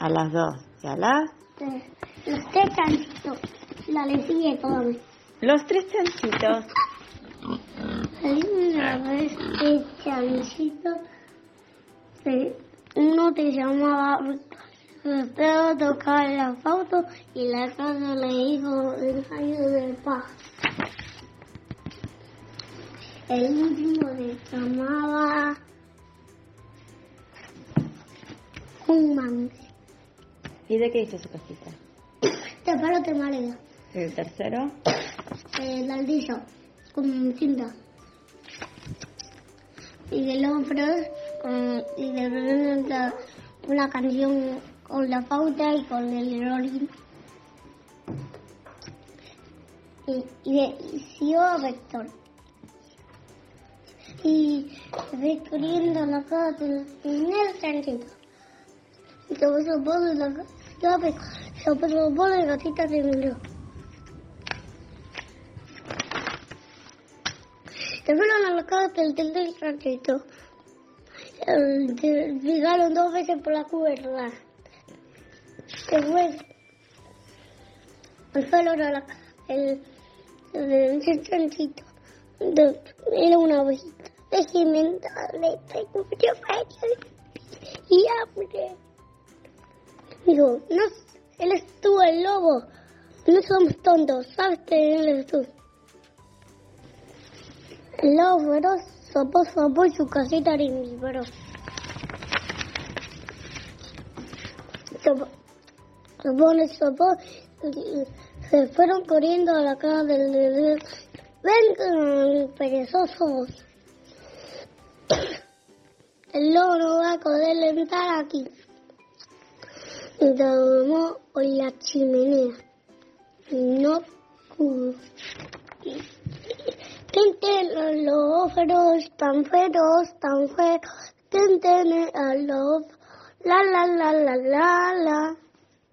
A las dos. ¿Y a las? Tres. Los tres chanchitos. La le sigue todo. Los tres chanchitos. Una vez que chanchito, se- uno te llamaba Estaba tocaba la foto y la casa le dijo ensayo del pájaro. El último se llamaba un mangue. ¿Y de qué hizo su casita? Te paro te mareo. El tercero. El aldillo con cinta. Y del otro, eh, y de una canción con la pauta y con el rolling. Y, y, de, y a Vector. Y ve corriendo a la casa del primer tranquilo. Y se puso por la casa, se puso por la gatita se miró. Se fueron a la casa del del ranchito. Eh, se Llegaron dos veces por la cuerda. Después se fueron a la casa del del del ranchito. De- Era una ovejita. Déjeme darle, tengo mucho frío y hambre. Digo, no, él es tú el lobo. No somos tontos, sabes que él es tú. El lobo feroz sopó, sopó su casita pero Sopó, sopó, le sopó se fueron corriendo a la casa del... del- Vengan, perezosos. El lobo no va a poder entrar aquí. Tomó en la chimenea. No. Tenten los feroz, tan feroz, tan feroz. Tenten a los... La la la la la la.